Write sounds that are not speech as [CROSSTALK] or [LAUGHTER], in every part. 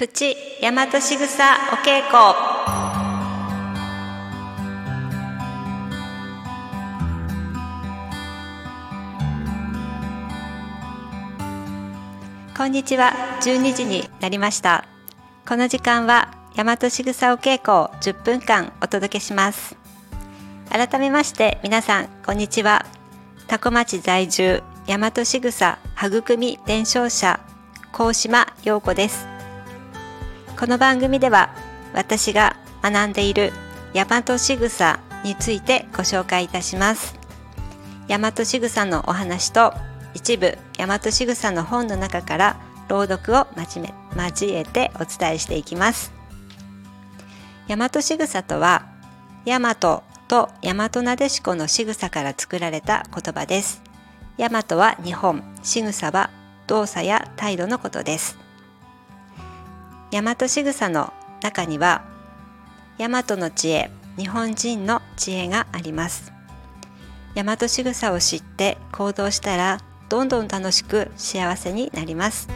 プチ大和しぐさお稽古。こんにちは12時になりました。この時間は大和しぐさお稽古を10分間お届けします。改めまして皆さんこんにちは。多古町在住大和しぐさ育み伝承者高島陽子です。この番組では私が学んでいる大和しぐさについてご紹介いたします。大和しぐさのお話と一部大和しぐさの本の中から朗読を交えてお伝えしていきます。大和しぐさとは大和と大和なでしこの仕草から作られた言葉です。大和は日本仕草は動作や態度のことです。大和仕草の中には大和の知恵日本人の知恵があります。大和仕草を知って行動したらどんどん楽しく幸せになります。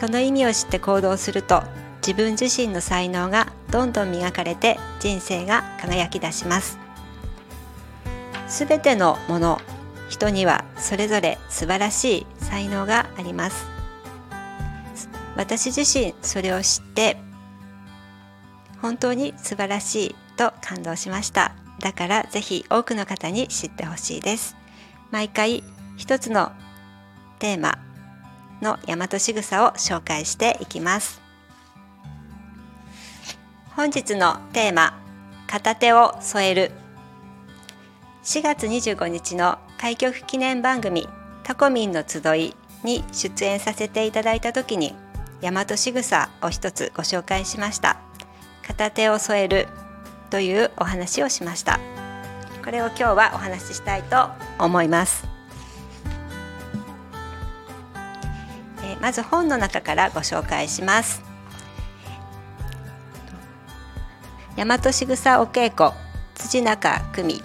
その意味を知って行動すると自分自身の才能がどんどん磨かれて人生が輝き出します。すべてのもの人にはそれぞれ素晴らしい才能があります。私自身それを知って本当に素晴らしいと感動しました。だからぜひ多くの方に知ってほしいです。毎回一つのテーマの大和しぐさを紹介していきます。本日のテーマ片手を添える。4月25日の開局記念番組タコミンの集いに出演させていただいた時に大和しぐさを一つご紹介しました。片手を添えるというお話をしました。これを今日はお話ししたいと思います。えまず本の中からご紹介します。大和しぐさお稽古辻中久美。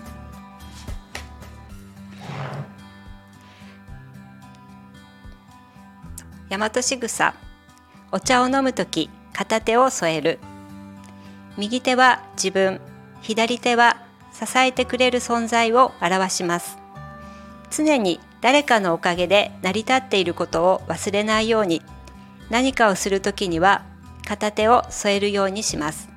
大和しぐさお茶を飲むとき片手を添える。右手は自分左手は支えてくれる存在を表します。常に誰かのおかげで成り立っていることを忘れないように何かをするときには片手を添えるようにします。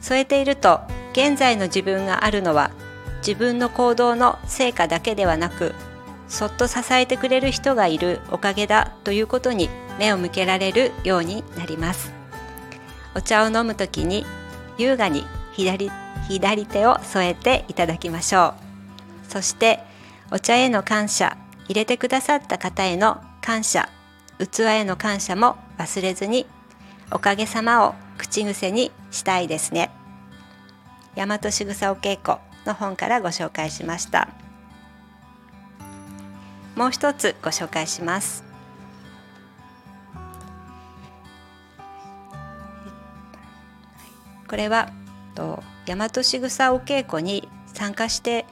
添えていると現在の自分があるのは自分の行動の成果だけではなくそっと支えてくれる人がいるおかげだということに目を向けられるようになります。お茶を飲むときに優雅に左左手を添えていただきましょう。そしてお茶への感謝入れてくださった方への感謝器への感謝も忘れずにおかげさまを口癖にしたいですね。大和しぐさお稽古の本からご紹介しました。もう一つご紹介します。これはと大和しぐさお稽古に参加して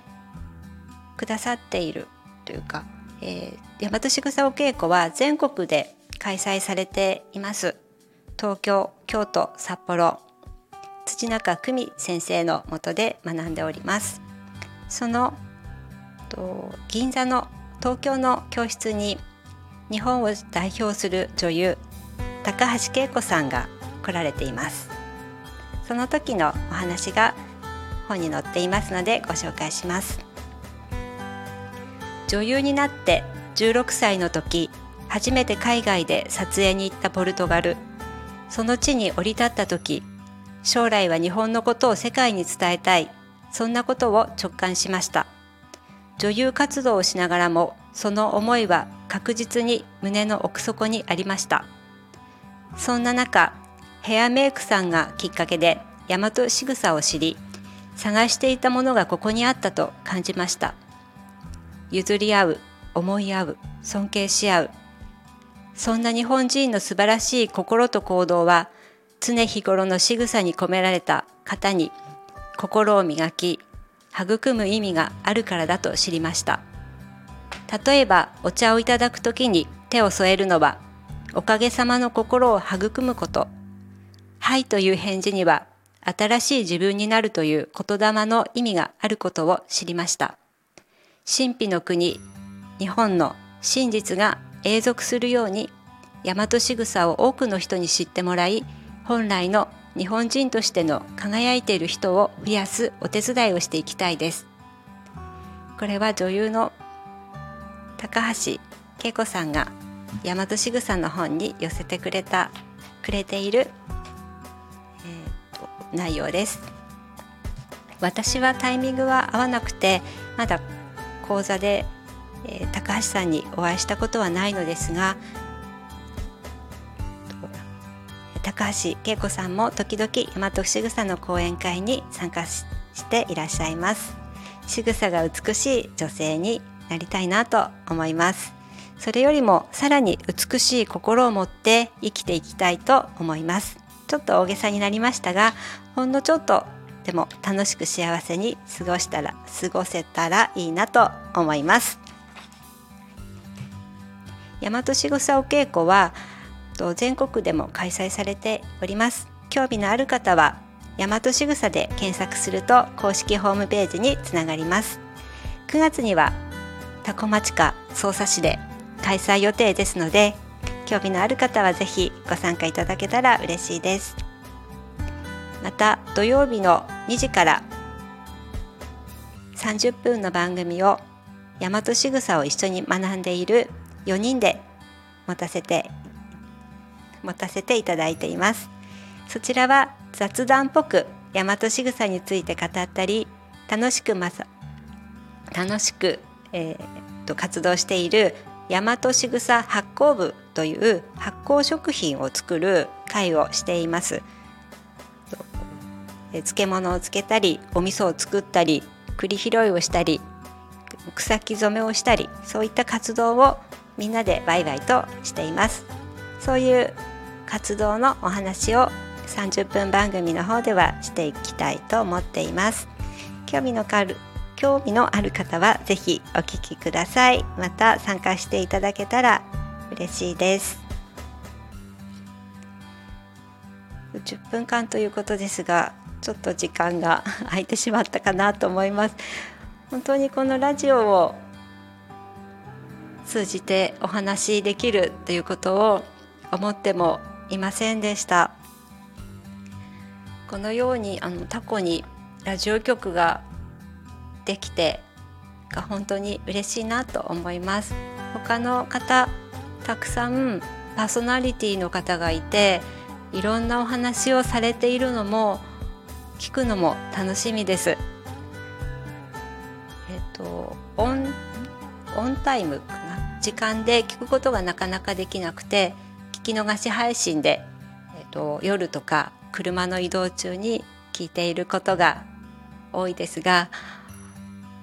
くださっているというか、えー、大和しぐさお稽古は全国で開催されています。東京京都札幌土中久美先生の下で学んでおります。そのと銀座の東京の教室に日本を代表する女優高橋恵子さんが来られています。その時のお話が本に載っていますのでご紹介します。女優になって16歳の時初めて海外で撮影に行ったポルトガル。その地に降り立った時将来は日本のことを世界に伝えたい。そんなことを直感しました。女優活動をしながらもその思いは確実に胸の奥底にありました。そんな中ヘアメイクさんがきっかけで大和仕草を知り探していたものがここにあったと感じました。譲り合う思い合う尊敬し合う。そんな日本人の素晴らしい心と行動は常日頃の仕草に込められた方に心を磨き育む意味があるからだと知りました。例えばお茶をいただく時に手を添えるのはおかげさまの心を育むこと。はいという返事には新しい自分になるという言霊の意味があることを知りました。神秘の国日本の真実が永続するように大和仕草を多くの人に知ってもらい本来の日本人としての輝いている人を増やすお手伝いをしていきたいです。これは女優の高橋恵子さんが大和仕草の本に寄せてくれたくれている、えーと、内容です。私はタイミングは合わなくてまだ講座で、えー、高橋さんにお会いしたことはないのですが高橋恵子さんも時々大和仕草の講演会に参加していらっしゃいます。仕草が美しい女性になりたいなと思います。それよりもさらに美しい心を持って生きていきたいと思います。ちょっと大げさになりましたがほんのちょっとでも楽しく幸せに過ごしたら過ごせたらいいなと思います。大和しぐさお稽古はと全国でも開催されております。興味のある方は大和しぐさで検索すると公式ホームページにつながります。9月には多古町か匝瑳市で開催予定ですので興味のある方はぜひご参加いただけたら嬉しいです。また土曜日の2時から30分の番組を大和しぐさを一緒に学んでいる4人で持たせて持たせていただいています。そちらは雑談っぽく大和しぐさについて語ったり楽しくまさ楽しく、えー、と活動している大和しぐさ発酵部という発酵食品を作る会をしています。漬物を漬けたりお味噌を作ったり栗拾いをしたり草木染めをしたりそういった活動をみんなでワイワイとしています。そういう活動のお話を30分番組の方ではしていきたいと思っています。興味のある興味のある方はぜひお聞きください。また参加していただけたら嬉しいです。10分間ということですがちょっと時間が [LAUGHS] 空いてしまったかなと思います。本当にこのラジオを通じてお話しできるということを思ってもいませんでした。このようにあのタコにラジオ局ができてが本当に嬉しいなと思います。他の方たくさんパーソナリティの方がいていろんなお話をされているのも聞くのも楽しみです。えっ、とオンオンタイムかな？時間で聞くことがなかなかできなくてき逃し配信で、えっと、夜とか車の移動中に聞いていることが多いですが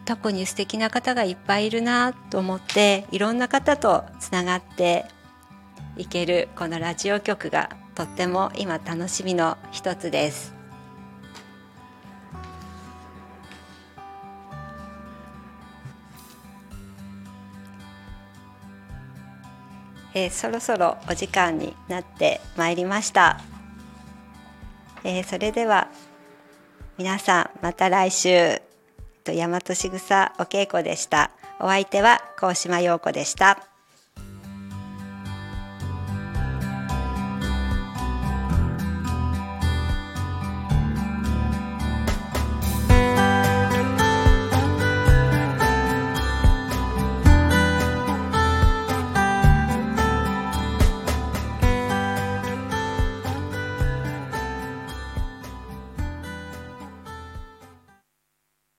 過去に素敵な方がいっぱいいるなと思っていろんな方とつながっていけるこのラジオ局がとっても今楽しみの一つです。えー、そろそろお時間になってまいりました、えー、それでは皆さんまた来週。と大和しぐさお稽古でした。お相手は高島陽子でした。